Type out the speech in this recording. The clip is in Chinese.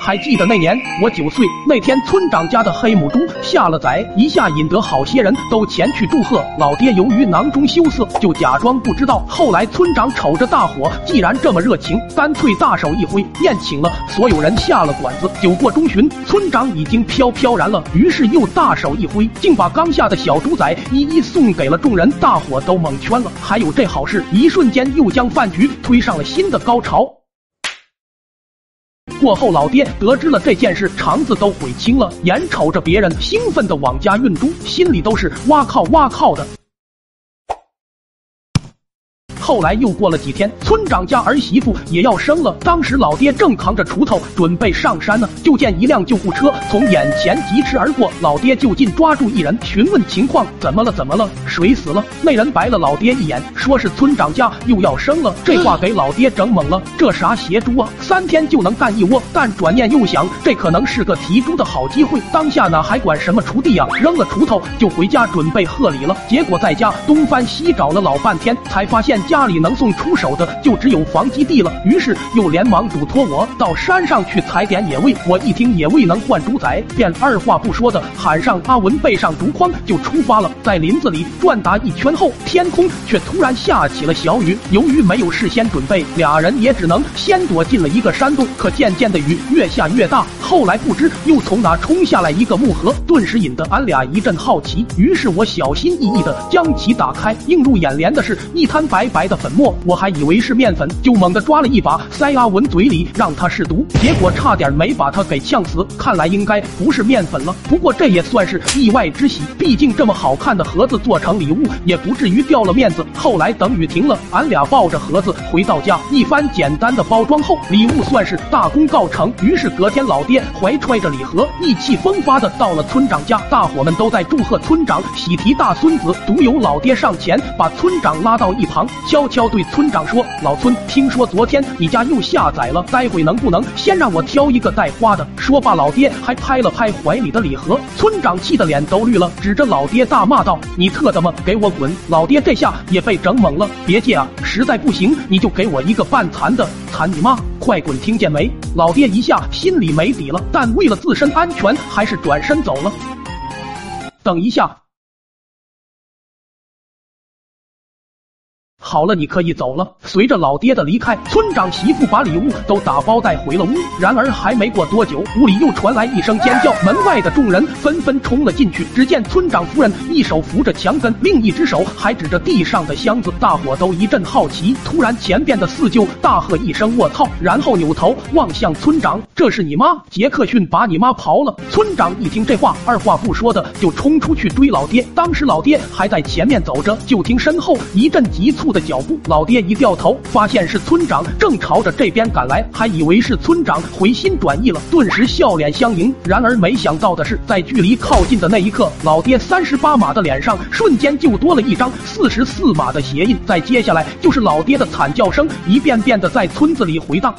还记得那年我九岁那天，村长家的黑母猪下了崽，一下引得好些人都前去祝贺。老爹由于囊中羞涩，就假装不知道。后来村长瞅着大伙既然这么热情，干脆大手一挥，宴请了所有人下了馆子。酒过中旬，村长已经飘飘然了，于是又大手一挥，竟把刚下的小猪崽一一送给了众人。大伙都蒙圈了，还有这好事，一瞬间又将饭局推上了新的高潮。过后，老爹得知了这件事，肠子都悔青了，眼瞅着别人兴奋的往家运猪，心里都是哇靠哇靠的。后来又过了几天，村长家儿媳妇也要生了。当时老爹正扛着锄头准备上山呢，就见一辆救护车从眼前疾驰而过。老爹就近抓住一人，询问情况：怎么了？怎么了？谁死了？那人白了老爹一眼，说是村长家又要生了。这话给老爹整懵了，这啥邪猪啊？三天就能干一窝？但转念又想，这可能是个提猪的好机会。当下哪还管什么锄地呀？扔了锄头就回家准备贺礼了。结果在家东翻西找了老半天，才发现。家里能送出手的就只有房基地了，于是又连忙嘱托我到山上去采点野味。我一听野味能换猪仔，便二话不说的喊上阿文，背上竹筐就出发了。在林子里转达一圈后，天空却突然下起了小雨。由于没有事先准备，俩人也只能先躲进了一个山洞。可渐渐的雨越下越大，后来不知又从哪冲下来一个木盒，顿时引得俺俩一阵好奇。于是我小心翼翼的将其打开，映入眼帘的是一滩白白。的粉末，我还以为是面粉，就猛地抓了一把塞阿文嘴里，让他试毒，结果差点没把他给呛死。看来应该不是面粉了，不过这也算是意外之喜，毕竟这么好看的盒子做成礼物，也不至于掉了面子。后来等雨停了，俺俩抱着盒子回到家，一番简单的包装后，礼物算是大功告成。于是隔天，老爹怀揣着礼盒，意气风发的到了村长家，大伙们都在祝贺村长喜提大孙子，独有老爹上前把村长拉到一旁。悄悄对村长说：“老村，听说昨天你家又下崽了，待会能不能先让我挑一个带花的？”说罢，老爹还拍了拍怀里的礼盒。村长气得脸都绿了，指着老爹大骂道：“你特他妈给我滚！”老爹这下也被整懵了，别介啊，实在不行你就给我一个半残的，残你妈！快滚，听见没？老爹一下心里没底了，但为了自身安全，还是转身走了。等一下。好了，你可以走了。随着老爹的离开，村长媳妇把礼物都打包带回了屋。然而还没过多久，屋里又传来一声尖叫，门外的众人纷纷冲了进去。只见村长夫人一手扶着墙根，另一只手还指着地上的箱子。大伙都一阵好奇。突然，前边的四舅大喝一声“卧槽”，然后扭头望向村长：“这是你妈？杰克逊把你妈刨了！”村长一听这话，二话不说的就冲出去追老爹。当时老爹还在前面走着，就听身后一阵急促的。脚步，老爹一掉头，发现是村长正朝着这边赶来，还以为是村长回心转意了，顿时笑脸相迎。然而没想到的是，在距离靠近的那一刻，老爹三十八码的脸上瞬间就多了一张四十四码的鞋印。再接下来就是老爹的惨叫声，一遍遍的在村子里回荡。